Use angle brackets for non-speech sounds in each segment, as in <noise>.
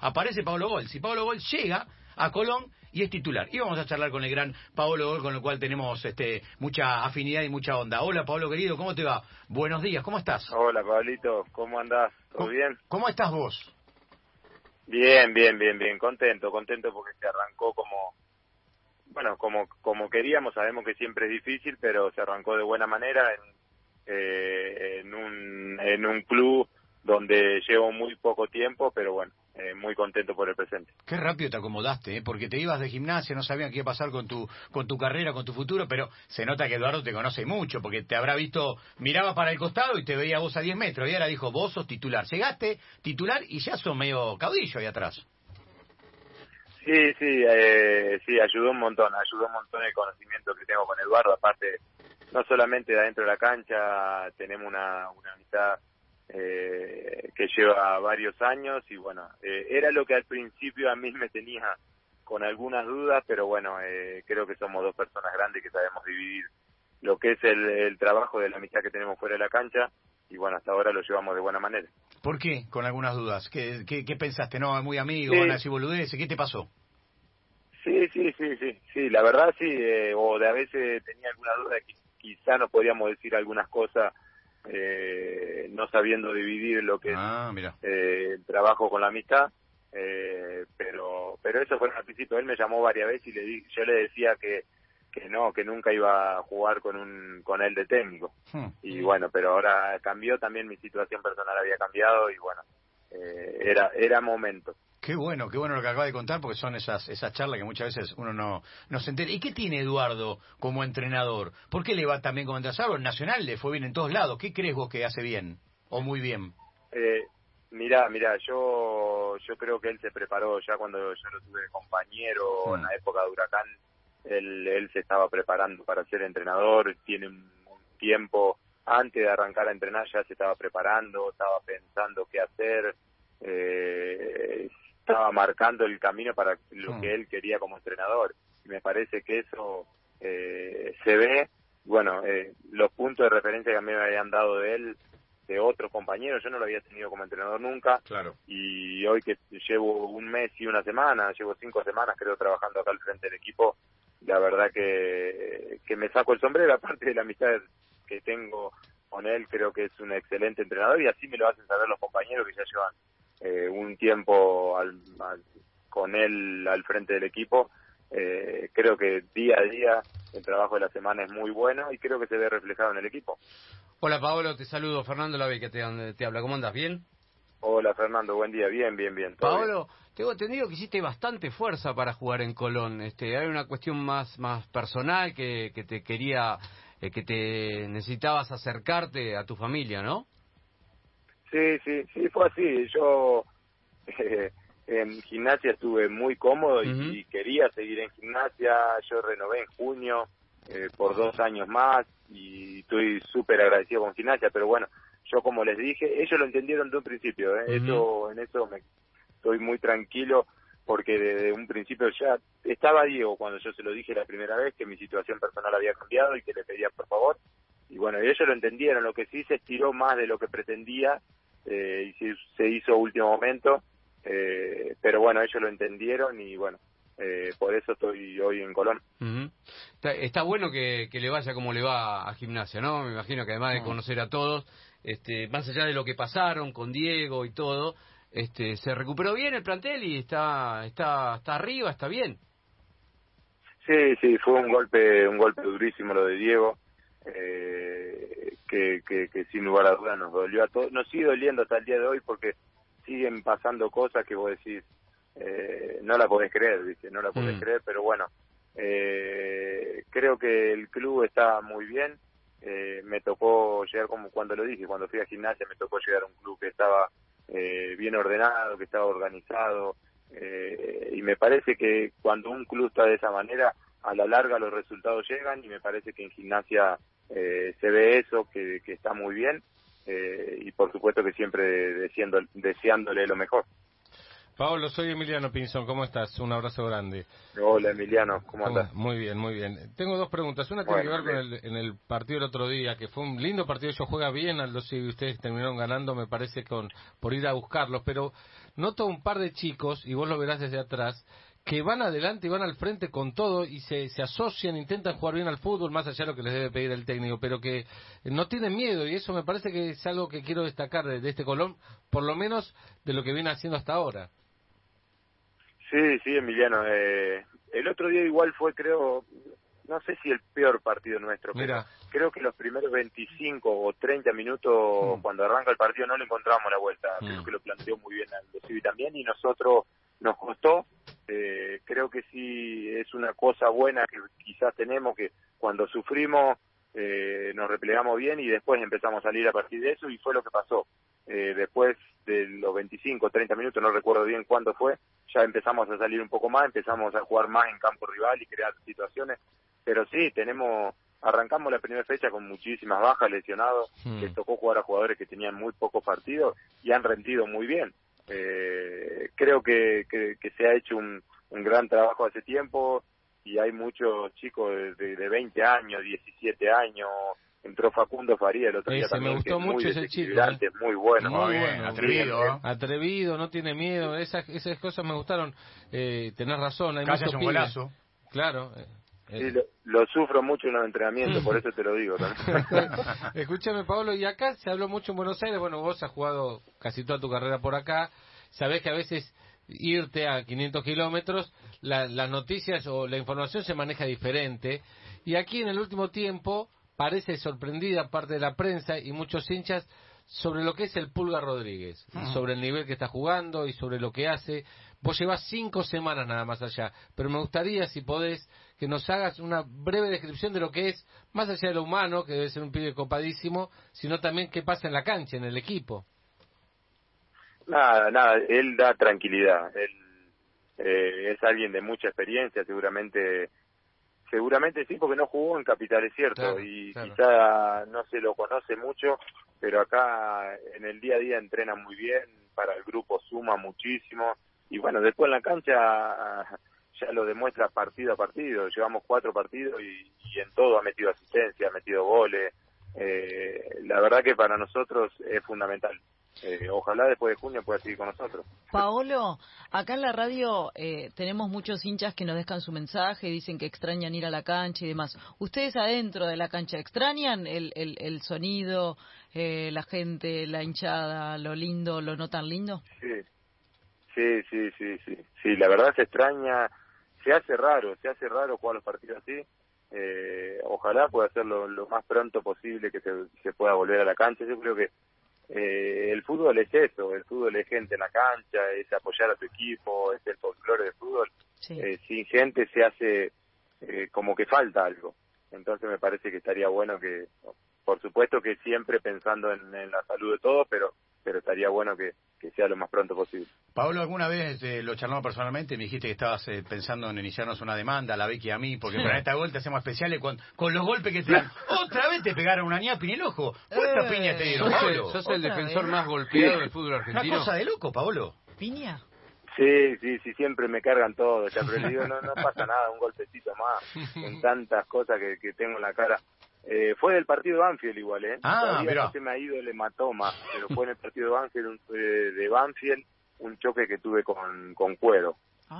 aparece Pablo Gol. Si Pablo Gol llega a Colón y es titular. Y vamos a charlar con el gran Pablo Gol, con el cual tenemos este, mucha afinidad y mucha onda. Hola Pablo querido, ¿cómo te va? Buenos días, ¿cómo estás? Hola Pablito, ¿cómo andás? ¿Todo bien? ¿Cómo estás vos? Bien, bien, bien, bien, contento, contento porque se arrancó como, bueno, como, como queríamos, sabemos que siempre es difícil, pero se arrancó de buena manera en, eh, en, un, en un club donde llevo muy poco tiempo, pero bueno, eh, muy contento por el presente. Qué rápido te acomodaste, ¿eh? porque te ibas de gimnasia, no sabían qué iba a pasar con tu, con tu carrera, con tu futuro, pero se nota que Eduardo te conoce mucho, porque te habrá visto, miraba para el costado y te veía vos a 10 metros, y ahora dijo, vos sos titular. Llegaste titular y ya sos medio caudillo ahí atrás. Sí, sí, eh, sí, ayudó un montón, ayudó un montón el conocimiento que tengo con Eduardo, aparte, no solamente de adentro de la cancha, tenemos una, una amistad eh, que lleva varios años y bueno, eh, era lo que al principio a mí me tenía con algunas dudas, pero bueno, eh, creo que somos dos personas grandes que sabemos dividir lo que es el, trabajo de la amistad que tenemos fuera de la cancha y bueno, hasta ahora lo llevamos de buena manera. ¿Por qué? Con algunas dudas. ¿Qué, qué, pensaste? ¿No? Muy amigo, sí. así boludeces. ¿Qué te pasó? Sí, sí, sí, sí, sí, la verdad sí, eh, o de a veces tenía alguna duda que quizá no podíamos decir algunas cosas eh, no sabiendo dividir lo que ah, es eh, el trabajo con la amistad, eh, pero pero eso fue al principio. Él me llamó varias veces y le di, yo le decía que que no, que nunca iba a jugar con un con él de técnico. Hmm. Y bueno, pero ahora cambió también mi situación personal había cambiado y bueno, eh, era era momento. Qué bueno, qué bueno lo que acaba de contar, porque son esas, esas charlas que muchas veces uno no, no se entera. ¿Y qué tiene Eduardo como entrenador? ¿Por qué le va tan bien como entrenador? En Nacional le fue bien en todos lados. ¿Qué crees vos que hace bien o muy bien? Eh, mirá, mirá, yo, yo creo que él se preparó ya cuando yo lo tuve de compañero en la época de Huracán. Él, él se estaba preparando para ser entrenador, tiene un tiempo antes de arrancar a entrenar ya se estaba preparando, estaba pensando qué hacer. Eh, estaba marcando el camino para lo que él quería como entrenador. Y me parece que eso eh, se ve, bueno, eh, los puntos de referencia que a mí me habían dado de él, de otros compañeros, yo no lo había tenido como entrenador nunca. Claro. Y hoy que llevo un mes y una semana, llevo cinco semanas creo trabajando acá al frente del equipo, la verdad que, que me saco el sombrero, <laughs> aparte de la amistad que tengo con él, creo que es un excelente entrenador y así me lo hacen saber los compañeros que ya llevan eh, un tiempo con él al frente del equipo. Eh, creo que día a día el trabajo de la semana es muy bueno y creo que se ve reflejado en el equipo. Hola Pablo, te saludo. Fernando que te, te habla. ¿Cómo andas? ¿Bien? Hola Fernando, buen día. Bien, bien, bien. Pablo, tengo entendido que hiciste bastante fuerza para jugar en Colón. Este, hay una cuestión más, más personal que, que te quería, eh, que te necesitabas acercarte a tu familia, ¿no? Sí, sí, sí, fue así. Yo <laughs> eh, en gimnasia estuve muy cómodo y, quería seguir en gimnasia. Yo renové en junio eh, por dos años más y estoy súper agradecido con gimnasia, pero bueno, yo como les dije, ellos lo entendieron de un principio. ¿eh? eso, en eso me estoy muy tranquilo porque desde un principio ya estaba Diego cuando yo se lo dije la primera vez que mi situación personal había cambiado y que le pedía por favor. Y bueno, ellos lo entendieron, lo que sí se estiró más de lo que pretendía eh, y se, hizo último momento, eh, pero bueno, ellos lo entendieron y bueno, eh, por eso estoy hoy en Colón. está, bueno que, le vaya como le va a gimnasia, ¿no? Me imagino que además de conocer a todos, este, más allá de lo que pasaron con Diego y todo, este, se recuperó bien el plantel y está, está, está arriba, está bien. Sí, sí, fue un golpe, un golpe durísimo lo de Diego. Eh, que, que, sin lugar a dudas nos dolió a todos, nos sigue doliendo hasta el día de hoy porque siguen pasando cosas que vos decís, eh, no la podés creer, ¿viste? No la podés mm. creer, pero bueno, eh, creo que el club está muy bien. Eh, me tocó llegar, como cuando lo dije, cuando fui a gimnasia, me tocó llegar a un club que estaba eh, bien ordenado, que estaba organizado. Eh, y me parece que cuando un club está de esa manera, a la larga los resultados llegan y me parece que en gimnasia eh, se ve eso, que, está muy bien eh, y por supuesto que siempre deseando, deseándole lo mejor. Pablo, soy Emiliano Pinzón, ¿cómo estás? Un abrazo grande. Hola Emiliano, ¿cómo andas? Muy bien, muy bien. Tengo dos preguntas. Una tiene que ver con el, en el partido del otro día, que fue un lindo partido. Ellos juega bien, Aldo, si ustedes terminaron ganando, me parece, con por ir a buscarlos. Pero noto un par de chicos, y vos lo verás desde atrás, que van adelante y van al frente con todo y se, se asocian, intentan jugar bien al fútbol, más allá de lo que les debe pedir el técnico, pero que no tienen miedo y eso me parece que es algo que quiero destacar de, de este Colón, por lo menos de lo que viene haciendo hasta ahora. Sí, sí, Emiliano. Eh, el otro día igual fue, creo, no sé si el peor partido nuestro, pero creo que los primeros 25 o 30 minutos mm. cuando arranca el partido no le encontramos la vuelta. Mm. Creo que lo planteó muy bien Aldo también y nosotros nos costó. Eh, creo que sí es una cosa buena que quizás tenemos que cuando sufrimos eh, nos replegamos bien y después empezamos a salir a partir de eso y fue lo que pasó. Eh, después de los 25 o 30 minutos, no recuerdo bien cuándo fue, ya empezamos a salir un poco más, empezamos a jugar más en campo rival y crear situaciones, pero sí, tenemos, arrancamos la primera fecha con muchísimas bajas, lesionados, hmm. les tocó jugar a jugadores que tenían muy pocos partidos y han rendido muy bien. Eh, creo que, que, se ha hecho un, un gran trabajo hace tiempo y hay muchos chicos de, de 20 años, 17 años, entró Facundo Faría el otro día también. Me gustó mucho ese chico. ¿eh? Muy bueno. Muy bueno, atrevido. ¿eh? Atrevido, no tiene miedo. Esas, esas cosas me gustaron. Eh, tenés razón. Hay Casi un golazo. Claro. Eh, sí, lo, sufro mucho en los entrenamientos, por <laughs> eso te lo digo. <laughs> Escúchame, Pablo, y acá se habló mucho en Buenos Aires. Bueno, vos has jugado casi toda tu carrera por acá. Sabés que a veces irte a 500 kilómetros, la, las noticias o la información se maneja diferente. Y aquí en el último tiempo parece sorprendida parte de la prensa y muchos hinchas sobre lo que es el Pulga Rodríguez, sobre el nivel que está jugando y sobre lo que hace. Vos llevas cinco semanas nada más allá, pero me gustaría, si podés, que nos hagas una breve descripción de lo que es, más allá de lo humano, que debe ser un pibe copadísimo, sino también qué pasa en la cancha, en el equipo. Nada, nada, él da tranquilidad. Él eh, es alguien de mucha experiencia, seguramente Seguramente sí, porque no jugó en Capital, es cierto, y quizá no se lo conoce mucho, pero acá en el día a día entrena muy bien, para el grupo suma muchísimo, y bueno, después en la cancha <laughs> ya lo demuestra partido a partido, llevamos cuatro partidos y, en todo ha metido asistencia, ha metido goles, eh, la verdad que para nosotros es fundamental. Eh, ojalá después de junio pueda seguir con nosotros. Paolo, acá en la radio eh, tenemos muchos hinchas que nos dejan su mensaje, dicen que extrañan ir a la cancha y demás. ¿Ustedes adentro de la cancha extrañan el, el, sonido, eh, la gente, la hinchada, lo lindo, lo no tan lindo? Sí, sí, sí, sí, sí. Sí, la verdad se extraña, se hace raro, se hace raro jugar los partidos así. ojalá pueda hacerlo lo más pronto posible que se, se pueda volver a la cancha. Yo creo que eh, el fútbol es eso, el fútbol es gente en la cancha, es apoyar a tu equipo, es el folclore del fútbol. Eh, sin gente se hace eh, como que falta algo. Entonces me parece que estaría bueno que, por supuesto que siempre pensando en, en la salud de todos, pero pero estaría bueno que, sea lo más pronto posible. Pablo, ¿alguna vez eh, lo charlamos personalmente? Me dijiste que estabas eh, pensando en iniciarnos una demanda, a la Becky y a mí, porque para esta vuelta hacemos especiales con, con los golpes que te dan. <laughs> Otra vez te pegaron una ñapa en el ojo. ¿Cuántas eh, piñas te dieron, Pablo? ¿Sos el defensor más golpeado del fútbol argentino? Una cosa de loco, Pablo. ¿Piña? Sí, sí, sí, siempre me cargan todo, ya, pero digo, no, no pasa nada, un golpecito más, <laughs> en tantas cosas que, que tengo en la cara. Eh, fue del partido de Banfield igual, ¿eh? Ah, no se me ha ido el hematoma, pero fue en el partido de Banfield, eh, de Banfield un choque que tuve con, con Cuero.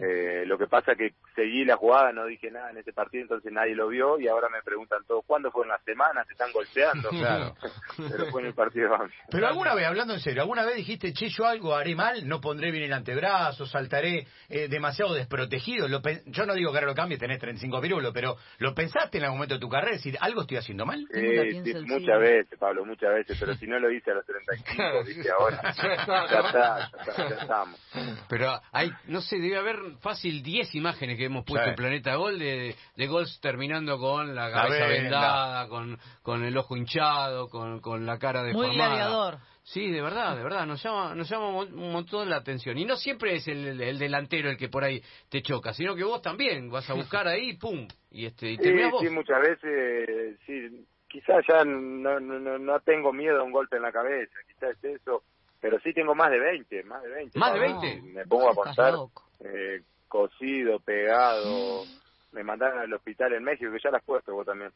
Eh, lo que pasa que seguí la jugada, no dije nada en ese partido, entonces nadie lo vio y ahora me preguntan todos, ¿cuándo fue en la semana? ¿Te están golpeando? <laughs> Claro. <laughs> Pero fue en el partido de Banfield. Pero alguna vez, hablando en serio, ¿alguna vez dijiste, che, yo algo haré mal, no pondré bien el antebrazo, saltaré eh, demasiado desprotegido? Lo yo no digo que ahora lo cambie, tenés 35 pirulos, pero ¿lo pensaste en algún momento de tu carrera? decir, ¿algo estoy haciendo mal? sí, muchas veces, Pablo, muchas veces, pero si no lo hice a los 35, dije <laughs> ahora, ya está, ya, está, ya estamos. Pero hay, no sé, debe haber fácil 10 imágenes que hemos puesto en Planeta Gol de, de gols terminando con la cabeza vendada, con, con el ojo hinchado, con, con la cara deformada. Sí, de verdad, de verdad, nos llama, nos llama un montón la atención. Y no siempre es el, el delantero el que por ahí te choca, sino que vos también vas a buscar ahí, pum, y este y sí, sí, muchas veces, sí, quizás ya no, no, no tengo miedo a un golpe en la cabeza, quizás es eso, pero sí tengo más de 20, más de 20. ¿Más de Pablo. 20? Me pongo a contar, loco. Eh, cosido, pegado, me mandaron al hospital en México, que ya las puesto vos también.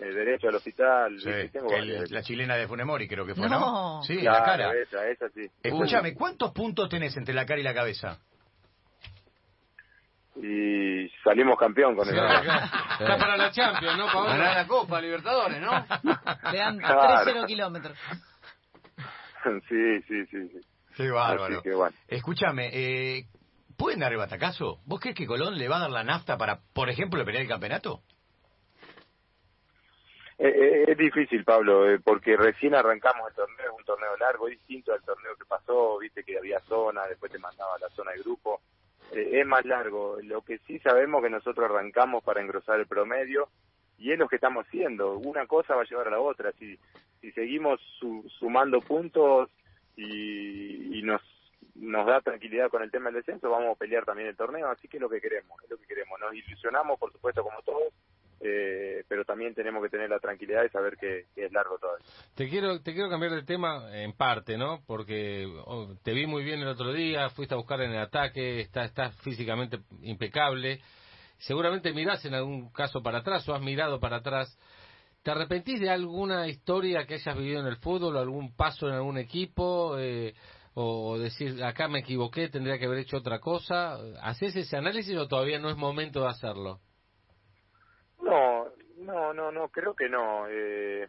Eh, derecho al hospital, Sí, tengo el- la chilena de Funemori creo que fue, ¿no? No. Sí, Claro, la cara. esa, esa sí. Escúchame, ¿cuántos puntos tenés entre la cara y la cabeza? Y salimos campeón con eso. claro. Está para la Champions, ¿no? Ganar la Copa Libertadores, ¿no? <laughs> Le dan <laughs> Claro. 3-0 kilómetros. <laughs> sí, sí, sí. sí. Qué bárbaro. Que bueno. Escúchame, eh, ¿pueden dar el batacazo? ¿Vos crees que Colón le va a dar la nafta para, por ejemplo, pelear el campeonato? Eh, eh, es difícil, Pablo, eh, porque recién arrancamos el torneo, un torneo largo, distinto al torneo que pasó, viste que había zona, después te mandaba la zona de grupo. Es más largo. Lo que sí sabemos que nosotros arrancamos para engrosar el promedio y es lo que estamos haciendo. Una cosa va a llevar a la otra. Si, si seguimos su- sumando puntos y, y nos nos da tranquilidad con el tema del descenso, vamos a pelear también el torneo, así que es lo que queremos, es lo que queremos. Nos ilusionamos, por supuesto, como todos, eh, pero también tenemos que tener la tranquilidad de saber que, es largo todavía. Te quiero, te quiero cambiar de tema en parte, ¿no? Porque oh, te vi muy bien el otro día, fuiste a buscar en el ataque, estás estás físicamente impecable. Seguramente mirás en algún caso para atrás o has mirado para atrás. ¿Te arrepentís de alguna historia que hayas vivido en el fútbol algún paso en algún equipo? Eh, o decir, acá me equivoqué, tendría que haber hecho otra cosa. ¿Haces ese análisis o todavía no es momento de hacerlo? No, no, no, no, creo que no. Eh,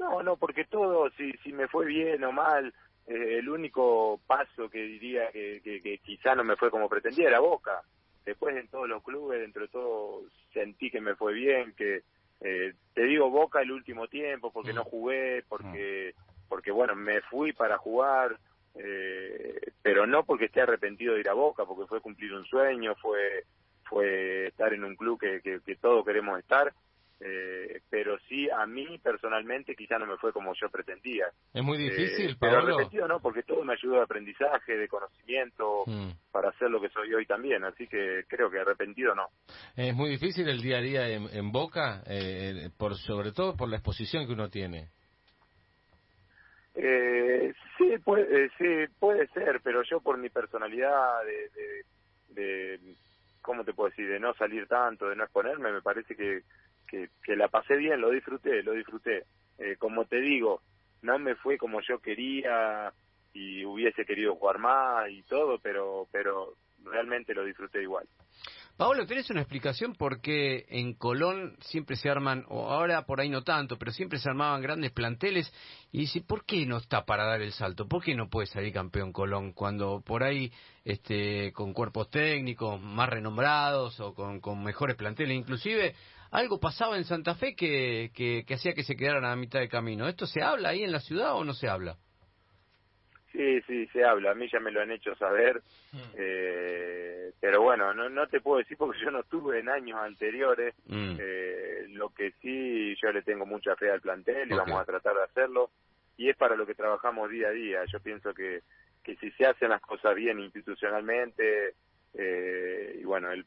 no, no, porque todo, si, si me fue bien o mal, eh, el único paso que diría que, que, que quizá no me fue como pretendía era Boca. Después en todos los clubes, dentro de todo, sentí que me fue bien, que eh, te digo Boca el último tiempo porque no jugué, porque, porque bueno, me fui para jugar, eh, pero no porque esté arrepentido de ir a Boca, porque fue cumplir un sueño, fue fue estar en un club que, que, que todos queremos estar, eh, pero sí a mí personalmente quizá no me fue como yo pretendía. Es muy difícil, Eh, pero arrepentido no, porque todo me ayudó de aprendizaje, de conocimiento, Mm. para ser lo que soy hoy también, así que creo que arrepentido no. Es muy difícil el día a día en, en Boca, eh, por sobre todo por la exposición que uno tiene. Eh, sí, puede, eh, sí, puede ser, pero yo por mi personalidad de, de, de, ¿cómo te puedo decir? De no salir tanto, de no exponerme, me parece que, que, que la pasé bien, lo disfruté, lo disfruté. Eh, como te digo, no me fue como yo quería y hubiese querido jugar más y todo, pero, pero realmente lo disfruté igual. Pablo, ¿tenés una explicación por qué en Colón siempre se arman, o ahora por ahí no tanto, pero siempre se armaban grandes planteles? Y dice, ¿por qué no está para dar el salto? ¿Por qué no puede salir campeón Colón cuando por ahí, este, con cuerpos técnicos más renombrados o con, con mejores planteles? Inclusive, algo pasaba en Santa Fe que, que, que hacía que se quedaran a mitad de camino. ¿Esto se habla ahí en la ciudad o no se habla? Sí, sí, se habla. A mí ya me lo han hecho saber. Eh, pero bueno, no, no te puedo decir porque <laughs> yo no estuve en años anteriores. Mm. Eh, lo que sí, yo le tengo mucha fe al plantel y vamos a tratar de hacerlo. Y es para lo que trabajamos día a día. Yo pienso que, que si se hacen las cosas bien institucionalmente eh, y bueno, el-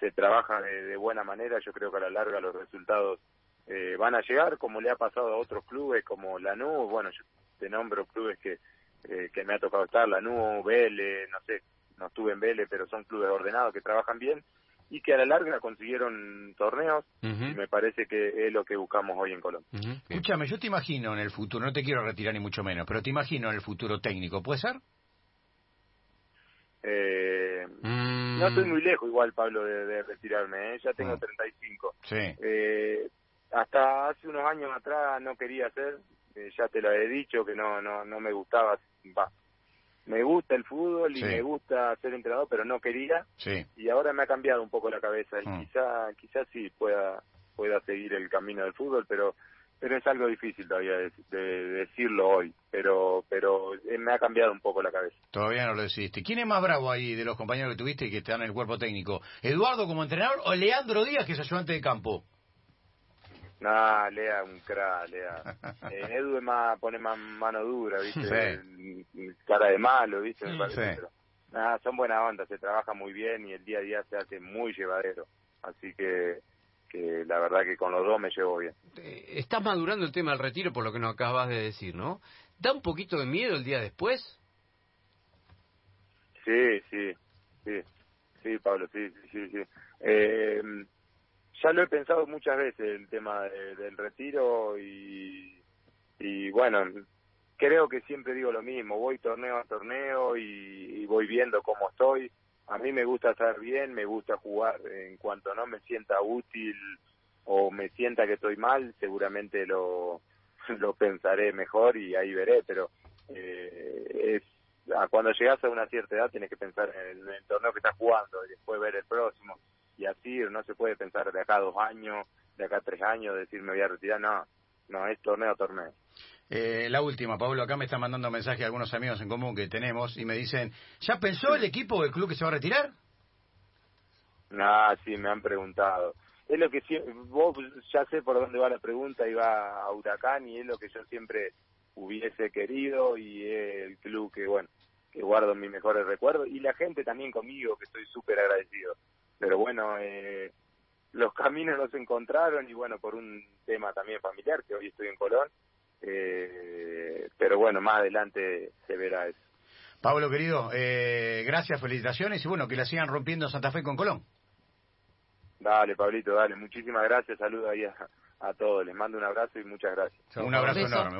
se trabaja de, de buena manera, yo creo que a la larga los resultados eh, van a llegar, como le ha pasado a otros clubes como Lanús. Bueno, yo te nombro clubes que, eh, que me ha tocado estar, Lanús, Vélez, no sé, no estuve en Vélez, pero son clubes ordenados que trabajan bien y que a la larga consiguieron torneos y me parece que es lo que buscamos hoy en Colombia. Bien. Escúchame, yo te imagino en el futuro, no te quiero retirar ni mucho menos, pero te imagino en el futuro técnico, ¿puede ser? Eh, Mm. no estoy muy lejos igual, Pablo, de, de retirarme, ¿eh? ya tengo Ah. 35. Sí. Eh, hasta hace unos años atrás no quería hacer, ya te lo he dicho, que no no no me gustaba, va, me gusta el fútbol y Sí. me gusta ser entrenador, pero no quería Sí. y ahora me ha cambiado un poco la cabeza y Mm. quizá quizá sí pueda pueda seguir el camino del fútbol, pero pero es algo difícil todavía de, de decirlo hoy, pero pero eh, me ha cambiado un poco la cabeza. Todavía no lo decidiste. ¿Quién es más bravo ahí de los compañeros que tuviste y que están en el cuerpo técnico? ¿Eduardo como entrenador o Leandro Díaz, que es ayudante de campo? Nah, Lea, un crack, Lea. <laughs> Eh, Edu es más, pone más mano dura, ¿viste? Sí. Cara de malo, ¿viste? Me parece, sí. pero, nah, son buena onda, se trabaja muy bien y el día a día se hace muy llevadero. Así que, que la verdad que con los dos me llevo bien. Eh, Estás madurando el tema del retiro por lo que nos acabas de decir, ¿no? ¿Da un poquito de miedo el día después? Sí, sí, sí, sí, Pablo, sí, sí, sí. Eh, ya lo he pensado muchas veces el tema del retiro y, y bueno, creo que siempre digo lo mismo, voy torneo a torneo y, voy viendo cómo estoy. A mí me gusta estar bien, me gusta jugar. En cuanto no me sienta útil o me sienta que estoy mal, seguramente lo, <laughs> lo pensaré mejor y ahí veré, pero eh, es cuando llegas a una cierta edad tienes que pensar en el, torneo que estás jugando y después ver el próximo y así no se puede pensar de acá dos años, de acá tres años, decir me voy a retirar, no, no, es torneo a torneo. Eh, la última, Pablo, acá me están mandando mensajes algunos amigos en común que tenemos y me dicen, ¿ya pensó el equipo o el club que se va a retirar? Ah, sí, me han preguntado. Es lo que vos ya sé por dónde va la pregunta y va a Huracán y es lo que yo siempre hubiese querido y es el club que, bueno, que guardo mis mejores recuerdos y la gente también conmigo que estoy súper agradecido. Pero bueno, eh, los caminos nos encontraron y bueno, por un tema también familiar, que hoy estoy en Colón, eh, pero bueno, más adelante se verá eso. Pablo, querido, eh, gracias, felicitaciones y bueno, que la sigan rompiendo Santa Fe con Colón. Dale, Pablito, dale, muchísimas gracias, saludos ahí a, todos, les mando un abrazo y muchas gracias. Un abrazo enorme.